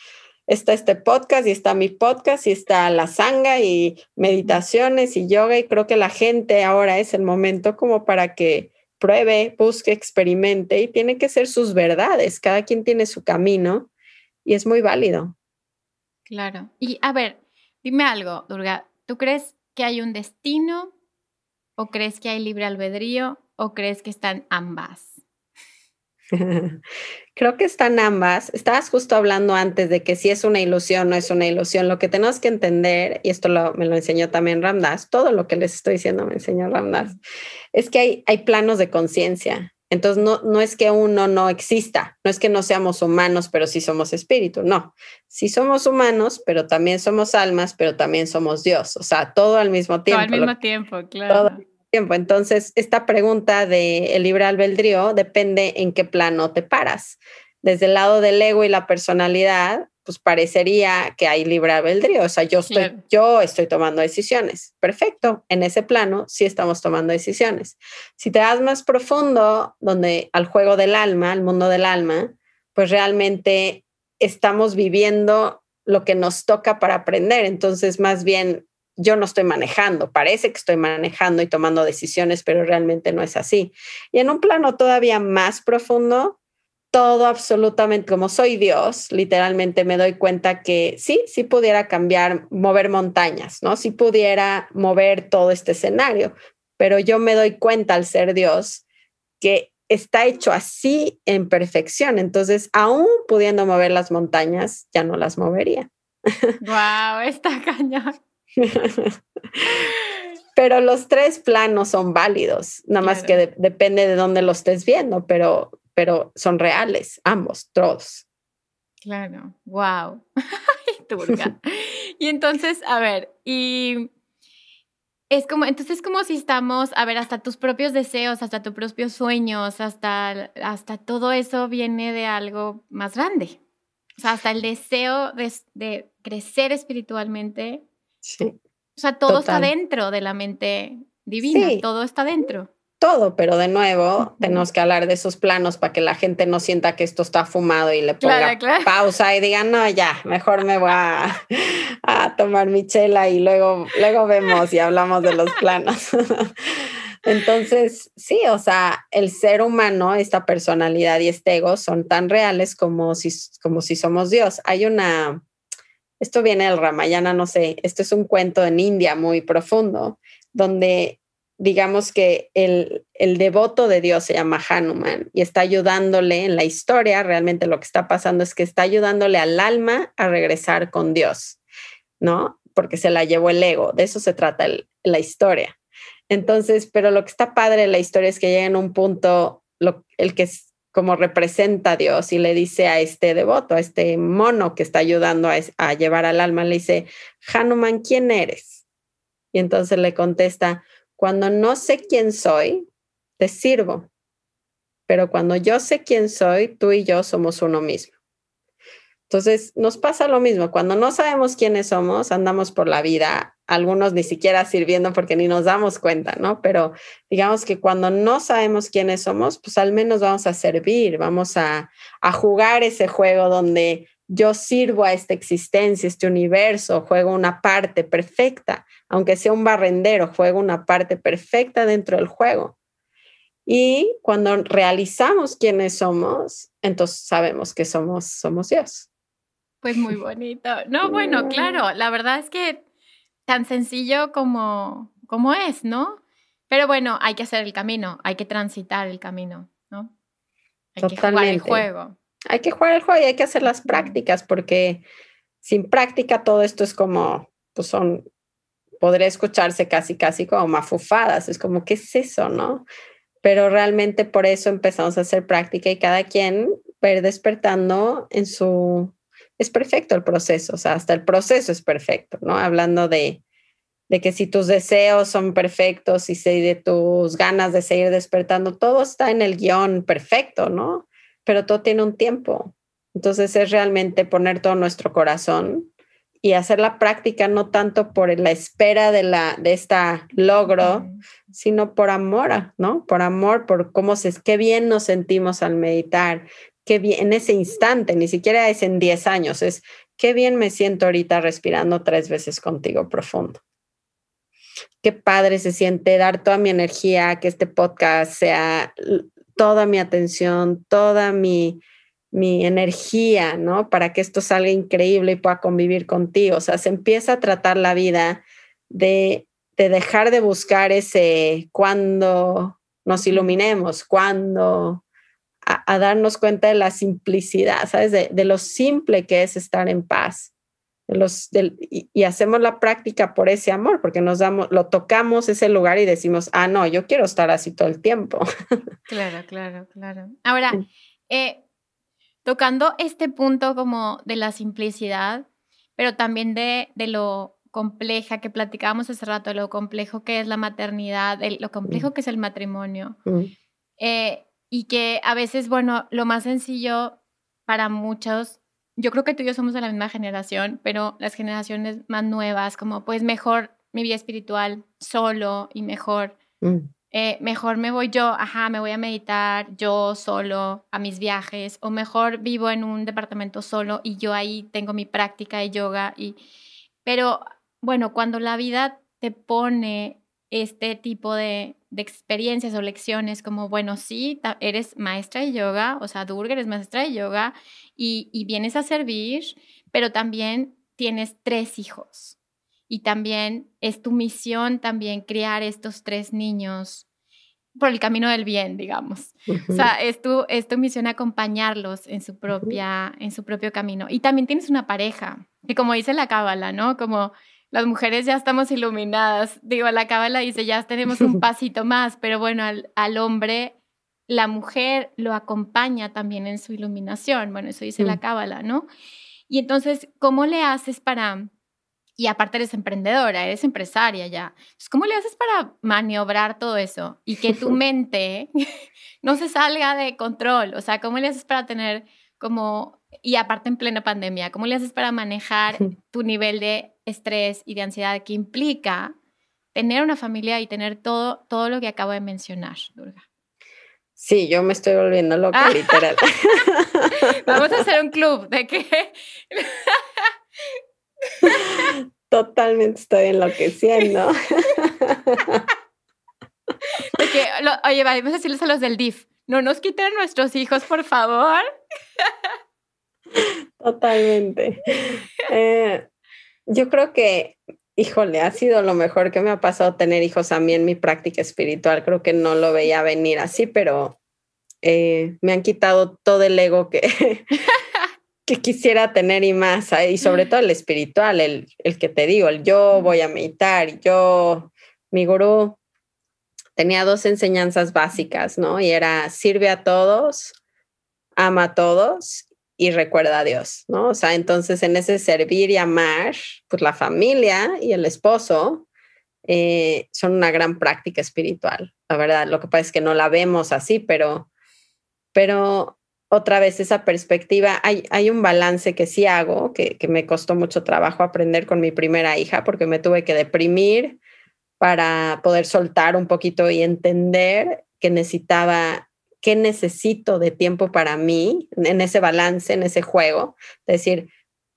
está este podcast y está mi podcast y está la sanga y meditaciones y yoga y creo que la gente ahora es el momento como para que pruebe, busque, experimente y tiene que ser sus verdades. Cada quien tiene su camino y es muy válido. Claro. Y a ver, dime algo, Durga, ¿tú crees que hay un destino o crees que hay libre albedrío o crees que están ambas? Creo que están ambas. Estabas justo hablando antes de que si es una ilusión o no es una ilusión. Lo que tenemos que entender, y esto me lo enseñó también Ramdas, todo lo que les estoy diciendo me enseñó Ramdas, es que hay, hay planos de conciencia. Entonces, no, no es que uno no exista, no es que no seamos humanos, pero sí somos espíritu, no. Sí somos humanos, pero también somos almas, pero también somos Dios, o sea, todo al mismo tiempo. Todo al mismo tiempo, claro tiempo. Entonces, esta pregunta del el libre albedrío depende en qué plano te paras. Desde el lado del ego y la personalidad, pues parecería que hay libre albedrío. O sea, yo estoy, yo estoy tomando decisiones. Perfecto. En ese plano sí estamos tomando decisiones. Si te das más profundo, donde al juego del alma, al mundo del alma, pues realmente estamos viviendo lo que nos toca para aprender. Entonces, más bien yo no estoy manejando, parece que estoy manejando y tomando decisiones, pero realmente no es así. Y en un plano todavía más profundo, todo absolutamente, como soy Dios, literalmente me doy cuenta que sí, sí pudiera cambiar, mover montañas, ¿no? Sí pudiera mover todo este escenario, pero yo me doy cuenta al ser Dios que está hecho así en perfección. Entonces, aún pudiendo mover las montañas, ya no las movería. Wow, está cañón. pero los tres planos son válidos, nada más que depende de dónde lo estés viendo, pero, pero son reales, ambos, todos. Claro, wow. y entonces, a ver, y es como, entonces es como si estamos, a ver, hasta tus propios deseos, hasta tus propios sueños, hasta, hasta todo eso viene de algo más grande. O sea, hasta el deseo de, de crecer espiritualmente Sí. O sea, todo está dentro de la mente divina, todo está dentro. Todo, pero de nuevo tenemos que hablar de esos planos para que la gente no sienta que esto está fumado y le ponga pausa y diga, no, ya, mejor me voy a, a, tomar mi chela y luego, luego vemos y hablamos de los planos. Entonces, sí, o sea, el ser humano, esta personalidad y este ego son tan reales como si, como si somos Dios. Hay una, esto viene del Ramayana, no sé, esto es un cuento en India muy profundo, donde digamos que el, el, devoto de Dios se llama Hanuman y está ayudándole en la historia, realmente lo que está pasando es que está ayudándole al alma a regresar con Dios, ¿no? Porque se la llevó el ego, de eso se trata la historia. Entonces, pero lo que está padre de la historia es que llega en un punto, el que como representa a Dios y le dice a este devoto, a este mono que está ayudando a, llevar al alma, le dice, Hanuman, ¿quién eres? Y entonces le contesta, cuando no sé quién soy, te sirvo. Pero cuando yo sé quién soy, tú y yo somos uno mismo. Entonces, nos pasa lo mismo. Cuando no sabemos quiénes somos, andamos por la vida, algunos ni siquiera sirviendo porque ni nos damos cuenta, ¿no? Pero digamos que cuando no sabemos quiénes somos, pues al menos vamos a servir, vamos a, a jugar ese juego donde yo sirvo a esta existencia, este universo, juego una parte perfecta, aunque sea un barrendero, juego una parte perfecta dentro del juego. Y cuando realizamos quiénes somos, entonces sabemos que somos, somos Dios. Pues muy bonito. No, bueno, claro, la verdad es que tan sencillo como, como es, ¿no? Pero bueno, hay que hacer el camino, hay que transitar el camino, ¿no? Hay que jugar el juego. Hay que jugar el juego y hay que hacer las prácticas porque sin práctica todo esto es como, pues son, podría escucharse casi, casi como mafufadas. Es como, ¿qué es eso, no? Pero realmente por eso empezamos a hacer práctica y cada quien ir despertando en su es perfecto el proceso, o sea, hasta el proceso es perfecto, ¿no? Hablando de, de que si tus deseos son perfectos y si de tus ganas de seguir despertando, todo está en el guion perfecto, ¿no? Pero todo tiene un tiempo. Entonces es realmente poner todo nuestro corazón y hacer la práctica no tanto por la espera de la de esta logro, sino por amor, ¿no? Por amor, por cómo se qué bien nos sentimos al meditar, qué bien, en ese instante, ni siquiera es en 10 años, es qué bien me siento ahorita respirando tres veces contigo profundo. Qué padre se siente dar toda mi energía, que este podcast sea toda mi atención, toda mi, mi energía, ¿no? Para que esto salga increíble y pueda convivir contigo. O sea, se empieza a tratar la vida de, de dejar de buscar ese cuando nos iluminemos, cuando a, darnos cuenta de la simplicidad, ¿sabes? De, lo simple que es estar en paz. Los, y, hacemos la práctica por ese amor, porque nos damos, lo tocamos ese lugar y decimos, ah, no, yo quiero estar así todo el tiempo. Claro, claro, claro. Ahora, eh, tocando este punto como de la simplicidad, pero también de, de lo compleja que platicábamos hace rato, lo complejo que es la maternidad, lo complejo mm. que es el matrimonio. Mm. Eh, y que a veces, bueno, lo más sencillo para muchos, yo creo que tú y yo somos de la misma generación, pero las generaciones más nuevas, como pues mejor mi vida espiritual solo y mejor, mm. eh, mejor me voy yo, ajá, me voy a meditar yo solo a mis viajes, o mejor vivo en un departamento solo y yo ahí tengo mi práctica de yoga. Y, pero bueno, cuando la vida te pone este tipo de, de experiencias o lecciones como, bueno, sí, eres maestra de yoga, o sea, Durga eres maestra de yoga y, y vienes a servir, pero también tienes tres hijos y también es tu misión también criar estos tres niños por el camino del bien, digamos. O sea, es tu, es tu misión acompañarlos en su, propia, en su propio camino. Y también tienes una pareja, que como dice la cábala, ¿no? Como las mujeres ya estamos iluminadas. Digo, la cábala dice, ya tenemos un pasito más, pero bueno, al, hombre, la mujer lo acompaña también en su iluminación. Bueno, eso dice la mm. cábala, ¿no? Y entonces, ¿cómo le haces para... Y aparte eres emprendedora, eres empresaria ya. ¿Cómo le haces para maniobrar todo eso y que tu mente no se salga de control? O sea, ¿cómo le haces para tener como, y aparte en plena pandemia, ¿cómo le haces para manejar tu nivel de estrés y de ansiedad que implica tener una familia y tener todo, todo lo que acabo de mencionar, Durga. Sí, yo me estoy volviendo loca, ah. literal. Vamos a hacer un club de que... Totalmente estoy enloqueciendo. De que, oye, vamos a decirles a los del DIF, no nos quiten nuestros hijos, por favor. Totalmente. Eh, yo creo que, híjole, ha sido lo mejor que me ha pasado tener hijos a mí en mi práctica espiritual. Creo que no lo veía venir así, pero eh, me han quitado todo el ego que, que quisiera tener y más, y sobre todo el espiritual, el, el que te digo, el yo voy a meditar, yo, mi gurú tenía dos enseñanzas básicas, ¿no? Y era sirve a todos, ama a todos y recuerda a Dios, ¿no? O sea, entonces en ese servir y amar, pues la familia y el esposo eh, son una gran práctica espiritual. La verdad, lo que pasa es que no la vemos así, pero, pero otra vez esa perspectiva, hay, hay un balance que sí hago, que, que me costó mucho trabajo aprender con mi primera hija, porque me tuve que deprimir para poder soltar un poquito y entender que necesitaba, qué necesito de tiempo para mí en ese balance, en ese juego, es decir,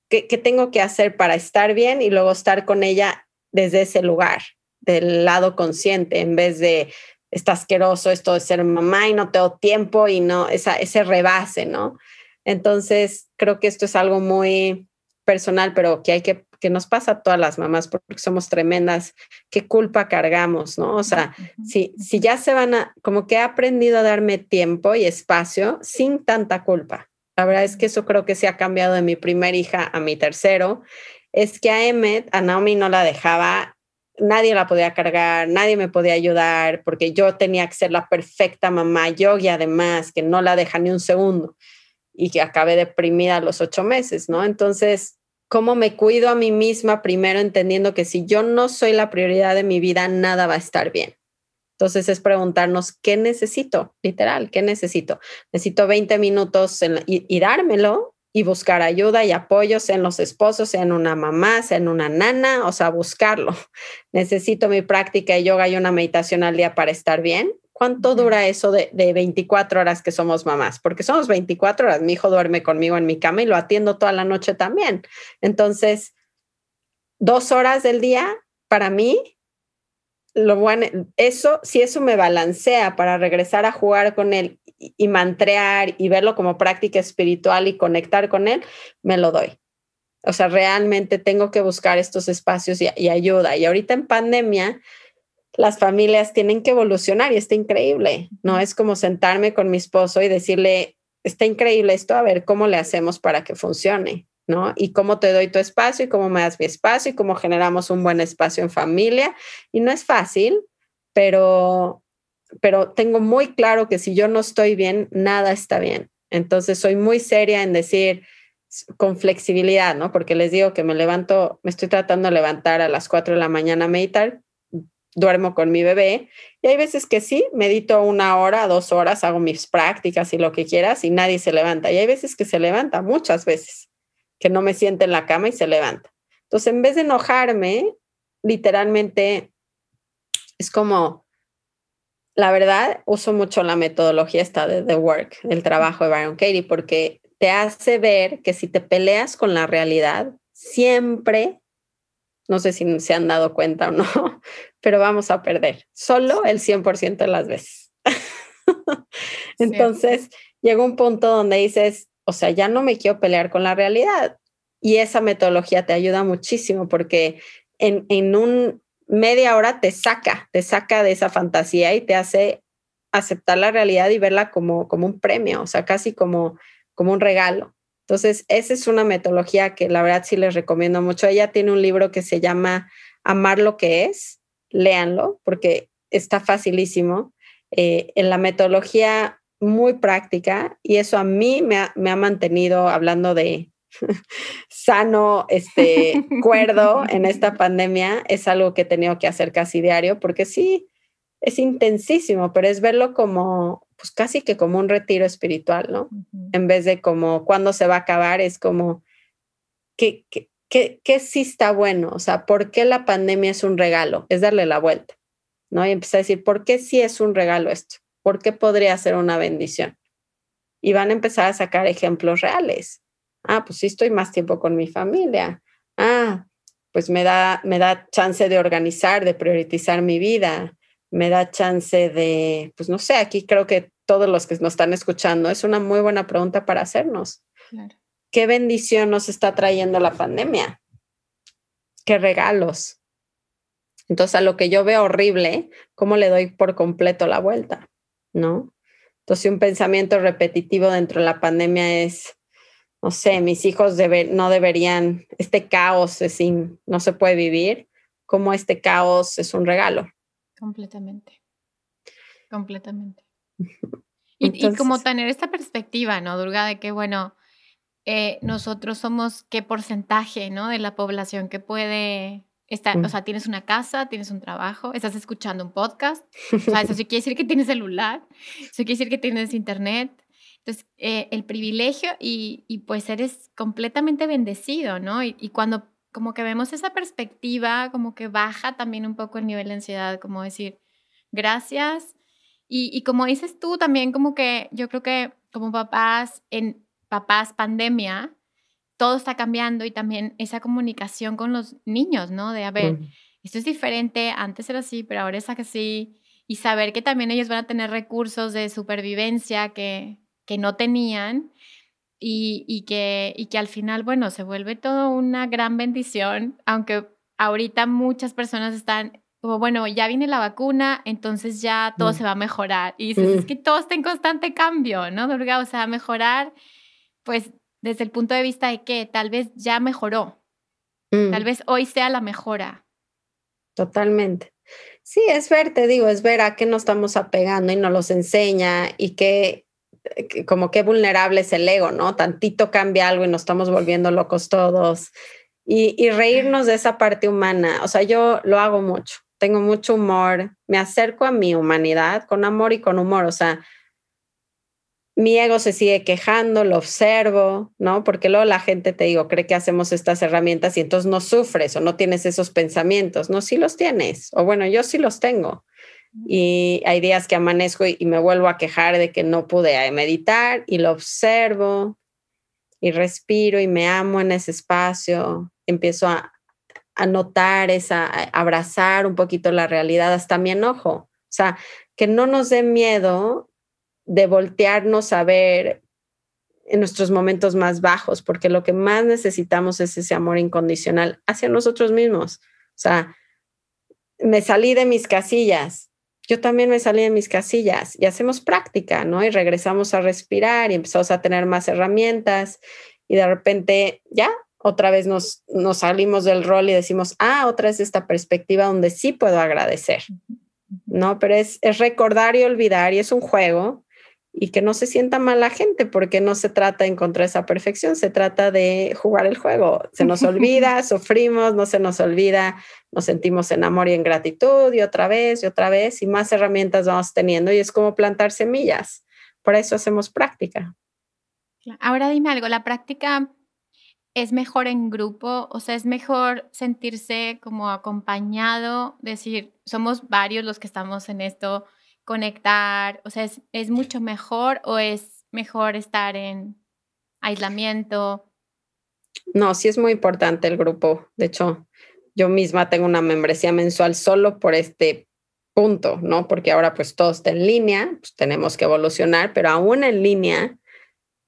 ¿qué, ¿qué, tengo que hacer para estar bien y luego estar con ella desde ese lugar, del lado consciente, en vez de está asqueroso esto de ser mamá y no tengo tiempo y no, esa, ese rebase, ¿no? Entonces, creo que esto es algo muy personal, pero que hay que, que nos pasa a todas las mamás porque somos tremendas, qué culpa cargamos, ¿no? O sea, si, si ya se van a, como que he aprendido a darme tiempo y espacio sin tanta culpa. La verdad es que eso creo que se ha cambiado de mi primera hija a mi tercero. Es que a Emmet, a Naomi no la dejaba nadie la podía cargar, nadie me podía ayudar, porque yo tenía que ser la perfecta mamá, yo y además que no la deja ni un segundo y que acabé deprimida a los ocho meses, ¿no? Entonces, ¿cómo me cuido a mí misma primero entendiendo que si yo no soy la prioridad de mi vida, nada va a estar bien? Entonces es preguntarnos, ¿qué necesito? Literal, ¿qué necesito? Necesito 20 minutos y, y dármelo y buscar ayuda y apoyo, sea en los esposos, en una mamá, en una nana, o sea, buscarlo. Necesito mi práctica de yoga y una meditación al día para estar bien. ¿Cuánto dura eso de, de 24 horas que somos mamás? Porque somos 24 horas. Mi hijo duerme conmigo en mi cama y lo atiendo toda la noche también. Entonces, dos horas del día para mí, lo bueno, eso, si eso me balancea para regresar a jugar con él y mantrear y verlo como práctica espiritual y conectar con él, me lo doy. O sea, realmente tengo que buscar estos espacios y, y, ayuda. Y ahorita en pandemia, las familias tienen que evolucionar y está increíble. No es como sentarme con mi esposo y decirle, está increíble esto, a ver cómo le hacemos para que funcione, ¿no? Y cómo te doy tu espacio y cómo me das mi espacio y cómo generamos un buen espacio en familia. Y no es fácil, pero pero tengo muy claro que si yo no estoy bien, nada está bien. Entonces soy muy seria en decir con flexibilidad, ¿no? Porque les digo que me levanto, me estoy tratando de levantar a las 4 de la mañana a meditar, duermo con mi bebé y hay veces que sí, medito una hora, dos horas, hago mis prácticas y lo que quieras y nadie se levanta. Y hay veces que se levanta, muchas veces, que no me siente en la cama y se levanta. Entonces, en vez de enojarme, literalmente es como la verdad, uso mucho la metodología esta de The Work, el trabajo de Byron Katie, porque te hace ver que si te peleas con la realidad, siempre, no sé si se han dado cuenta o no, pero vamos a perder solo el 100% de las veces. Entonces, llega un punto donde dices, o sea, ya no me quiero pelear con la realidad. Y esa metodología te ayuda muchísimo porque en, en un media hora te saca, te saca de esa fantasía y te hace aceptar la realidad y verla como, como un premio, o sea, casi como, como un regalo. Entonces, esa es una metodología que la verdad sí les recomiendo mucho. Ella tiene un libro que se llama Amar lo que es, léanlo porque está facilísimo. Eh, en la metodología muy práctica y eso a mí me me ha mantenido hablando de, sano, este, cuerdo en esta pandemia es algo que he tenido que hacer casi diario, porque sí, es intensísimo, pero es verlo como, pues casi que como un retiro espiritual, ¿no? En vez de como cuando se va a acabar, es como, ¿qué, qué, qué, qué sí está bueno? O sea, ¿por qué la pandemia es un regalo? Es darle la vuelta, ¿no? Y empezar a decir, ¿por qué sí es un regalo esto? ¿Por qué podría ser una bendición? Y van a empezar a sacar ejemplos reales. Ah, pues sí estoy más tiempo con mi familia. Ah, pues me da, me da chance de organizar, de priorizar mi vida. Me da chance de, pues no sé, aquí creo que todos los que nos están escuchando, es una muy buena pregunta para hacernos. ¿Qué bendición nos está trayendo la pandemia? ¿Qué regalos? Entonces, a lo que yo veo horrible, ¿cómo le doy por completo la vuelta? ¿No? Entonces, un pensamiento repetitivo dentro de la pandemia es, no sé, mis hijos no deberían, este caos es no se puede vivir, como este caos es un regalo. Completamente, completamente. y, como tener esta perspectiva, ¿no, Durga? De que, bueno, eh, nosotros somos qué porcentaje, ¿no? De la población que puede Está, O mm. sea, tienes una casa, tienes un trabajo, estás escuchando un podcast. O sea, eso sí quiere decir que tienes celular, eso quiere decir que tienes internet. Entonces, eh, el privilegio y, y, pues eres completamente bendecido, ¿no? Y, y, cuando como que vemos esa perspectiva, como que baja también un poco el nivel de ansiedad, como decir, gracias. Y, y como dices tú también, como que yo creo que como papás, en papás pandemia, todo está cambiando y también esa comunicación con los niños, ¿no? De, a ver, esto es diferente, antes era así, pero ahora es así. Y saber que también ellos van a tener recursos de supervivencia que, que no tenían y, y, que, y que al final, bueno, se vuelve todo una gran bendición, aunque ahorita muchas personas están como, bueno, ya viene la vacuna, entonces ya todo mm. se va a mejorar. Y dices, es mm. que todo está en constante cambio, ¿no, Durga? O sea, mejorar, pues desde el punto de vista de que tal vez ya mejoró. Tal mm. vez hoy sea la mejora. Totalmente. Sí, es ver, te digo, es ver a qué nos estamos apegando y nos los enseña y qué, como qué vulnerable es el ego, ¿no? Tantito cambia algo y nos estamos volviendo locos todos. Y, y reírnos de esa parte humana. O sea, yo lo hago mucho. Tengo mucho humor. Me acerco a mi humanidad con amor y con humor. O sea, mi ego se sigue quejando, lo observo, ¿no? Porque luego la gente, te digo, cree que hacemos estas herramientas y entonces no sufres o no tienes esos pensamientos. No, sí los tienes. O bueno, yo sí los tengo. Y hay días que amanezco y, me vuelvo a quejar de que no pude eh, meditar y lo observo y respiro y me amo en ese espacio. Empiezo a, notar esa, a abrazar un poquito la realidad hasta mi enojo. O sea, que no nos dé miedo de voltearnos a ver en nuestros momentos más bajos, porque lo que más necesitamos es ese amor incondicional hacia nosotros mismos. O sea, me salí de mis casillas, yo también me salí de mis casillas y hacemos práctica, ¿no? Y regresamos a respirar y empezamos a tener más herramientas y de repente ya otra vez nos, nos salimos del rol y decimos, ah, otra vez esta perspectiva donde sí puedo agradecer, ¿no? Pero es, es recordar y olvidar y es un juego y que no se sienta mal la gente, porque no se trata de encontrar esa perfección, se trata de jugar el juego. Se nos olvida, sufrimos, no se nos olvida, nos sentimos en amor y en gratitud y otra vez y otra vez y más herramientas vamos teniendo y es como plantar semillas. Por eso hacemos práctica. Ahora dime algo, la práctica es mejor en grupo, o sea, es mejor sentirse como acompañado, decir, somos varios los que estamos en esto, conectar? O sea, ¿es, mucho mejor o es mejor estar en aislamiento? No, sí es muy importante el grupo. De hecho, yo misma tengo una membresía mensual solo por este punto, ¿no? Porque ahora pues todo está en línea, pues tenemos que evolucionar, pero aún en línea,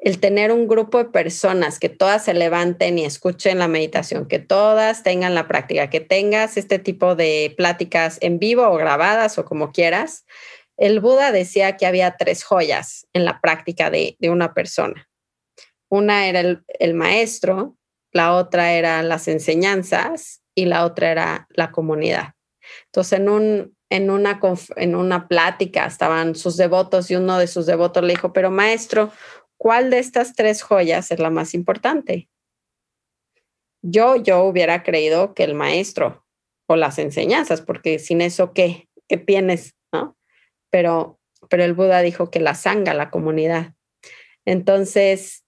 el tener un grupo de personas que todas se levanten y escuchen la meditación, que todas tengan la práctica, que tengas este tipo de pláticas en vivo o grabadas o como quieras, el Buda decía que había tres joyas en la práctica de, una persona. Una era el, maestro, la otra eran las enseñanzas y la otra era la comunidad. Entonces, en, un, en, una, en una plática estaban sus devotos y uno de sus devotos le dijo, pero maestro, ¿cuál de estas tres joyas es la más importante? Yo, yo hubiera creído que el maestro o las enseñanzas, porque sin eso, ¿qué? ¿Qué tienes? Pero, pero el Buda dijo que la sanga, la comunidad. Entonces,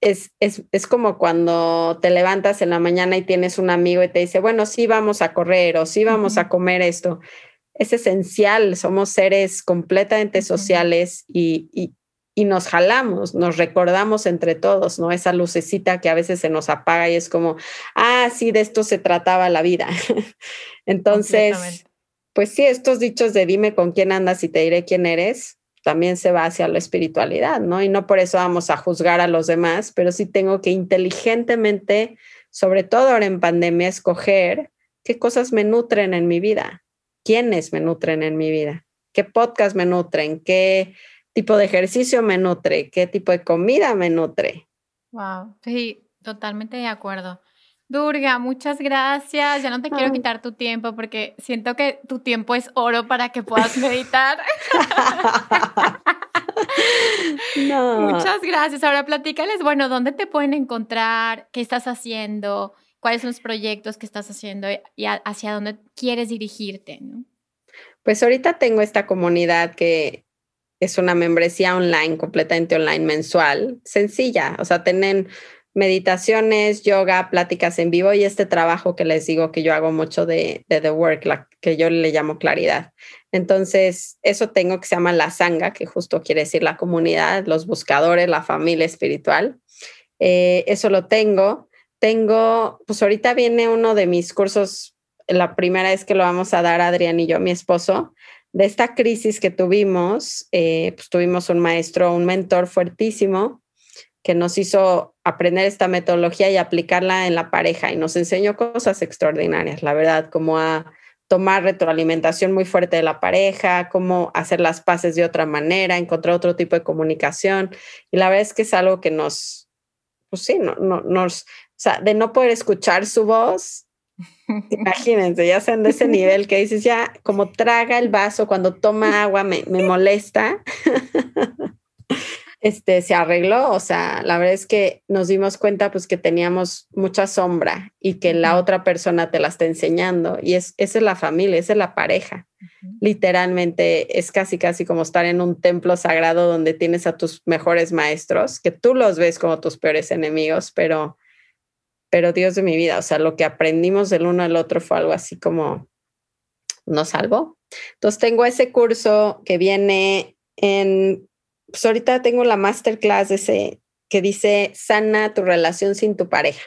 es, es, es, como cuando te levantas en la mañana y tienes un amigo y te dice, bueno, sí vamos a correr o sí vamos a comer esto. Es esencial, somos seres completamente sociales y, y, y, nos jalamos, nos recordamos entre todos, ¿no? Esa lucecita que a veces se nos apaga y es como, ah, sí, de esto se trataba la vida. Entonces, pues sí, estos dichos de dime con quién andas y te diré quién eres, también se va hacia la espiritualidad, ¿no? Y no por eso vamos a juzgar a los demás, pero sí tengo que inteligentemente, sobre todo ahora en pandemia, escoger qué cosas me nutren en mi vida, quiénes me nutren en mi vida, qué podcast me nutren, qué tipo de ejercicio me nutre, qué tipo de comida me nutre. Wow, sí, totalmente de acuerdo. Durga, muchas gracias. Ya no te quiero quitar tu tiempo porque siento que tu tiempo es oro para que puedas meditar. no. Muchas gracias. Ahora platícales, bueno, ¿dónde te pueden encontrar? ¿Qué estás haciendo? cuáles son los proyectos que estás haciendo y hacia dónde quieres dirigirte, ¿no? Pues ahorita tengo esta comunidad que es una membresía online, completamente online mensual, sencilla, o sea, tienen meditaciones, yoga, pláticas en vivo y este trabajo que les digo que yo hago mucho de, de The Work, que yo le llamo claridad. Entonces, eso tengo que se llama la sanga, que justo quiere decir la comunidad, los buscadores, la familia espiritual. Eh, eso lo tengo. Tengo, pues ahorita viene uno de mis cursos, la primera vez que lo vamos a dar Adrián y yo, mi esposo, de esta crisis que tuvimos, eh, pues tuvimos un maestro, un mentor fuertísimo que nos hizo aprender esta metodología y aplicarla en la pareja y nos enseñó cosas extraordinarias, la verdad, como a tomar retroalimentación muy fuerte de la pareja, cómo hacer las paces de otra manera, encontrar otro tipo de comunicación. Y la verdad es que es algo que nos, pues sí, no, no, nos, o sea, de no poder escuchar su voz, imagínense, ya sean de ese nivel que dices, ya como traga el vaso cuando toma agua me, me molesta. este, se arregló. O sea, la verdad es que nos dimos cuenta pues que teníamos mucha sombra y que la otra persona te la está enseñando y es, esa es la familia, esa es la pareja. Literalmente es casi, casi como estar en un templo sagrado donde tienes a tus mejores maestros, que tú los ves como tus peores enemigos, pero, pero Dios de mi vida, o sea, lo que aprendimos del uno al otro fue algo así como nos salvó. Entonces tengo ese curso que viene en pues ahorita tengo la masterclass ese que dice sana tu relación sin tu pareja.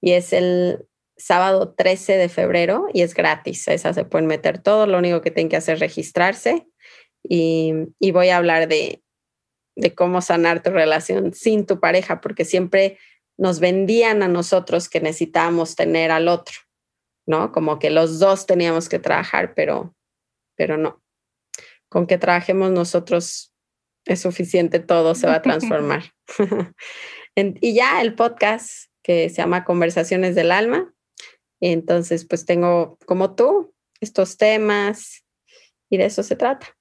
Y es el sábado 13 de febrero y es gratis. Esa se pueden meter todo. Lo único que tienen que hacer es registrarse. Y, y voy a hablar de, de cómo sanar tu relación sin tu pareja, porque siempre nos vendían a nosotros que necesitábamos tener al otro, ¿no? Como que los dos teníamos que trabajar, pero, pero no. Con que trabajemos nosotros es suficiente, todo se va a transformar. y ya el podcast que se llama Conversaciones del Alma. Entonces, pues tengo como tú estos temas y de eso se trata.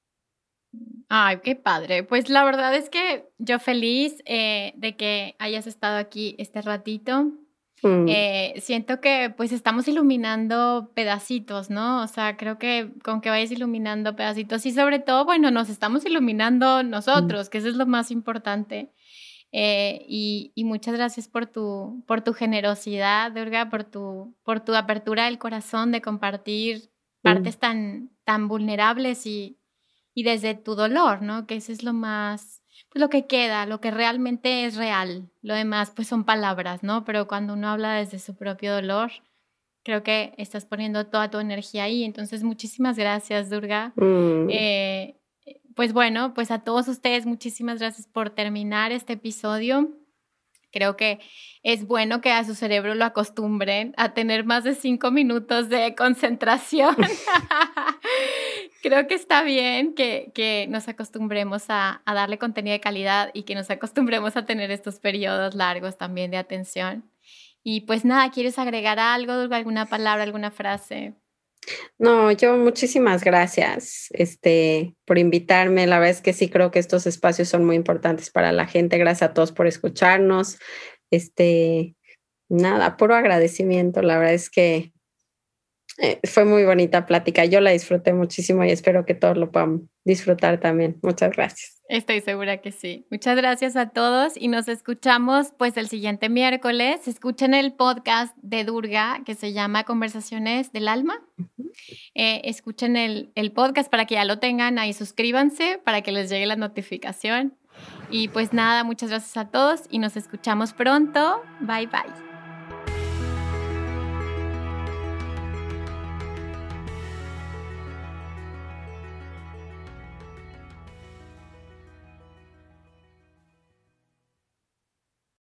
Ay, qué padre. Pues la verdad es que yo feliz eh, de que hayas estado aquí este ratito. Mm. Eh, siento que pues estamos iluminando pedacitos, ¿no? O sea, creo que con que vayas iluminando pedacitos y sobre todo, bueno, nos estamos iluminando mm. nosotros, que eso es lo más importante. Eh, y, muchas gracias por tu, por tu generosidad, Durga, por tu, por tu apertura del corazón de compartir partes mm. tan, tan vulnerables y, y desde tu dolor, ¿no? Que eso es lo más pues, lo que queda, lo que realmente es real. Lo demás, pues son palabras, ¿no? Pero cuando uno habla desde su propio dolor, creo que estás poniendo toda tu energía ahí. Entonces, muchísimas gracias, Durga. Mm. Eh, pues bueno, pues a todos ustedes, muchísimas gracias por terminar este episodio. Creo que es bueno que a su cerebro lo acostumbren a tener más de cinco minutos de concentración. Creo que está bien que, nos acostumbremos a, darle contenido de calidad y que nos acostumbremos a tener estos periodos largos también de atención. Y pues nada, ¿quieres agregar algo, alguna palabra, alguna frase? No, yo muchísimas gracias este, por invitarme. La verdad es que sí creo que estos espacios son muy importantes para la gente. Gracias a todos por escucharnos. Este, nada, puro agradecimiento. La verdad es que eh, fue muy bonita plática. Yo la disfruté muchísimo y espero que todos lo puedan disfrutar también. Muchas gracias. Estoy segura que sí. Muchas gracias a todos y nos escuchamos pues el siguiente miércoles. Escuchen el podcast de Durga que se llama Conversaciones del Alma. Eh, escuchen el, el podcast para que ya lo tengan ahí, suscríbanse para que les llegue la notificación. Y pues nada, muchas gracias a todos y nos escuchamos pronto. Bye bye.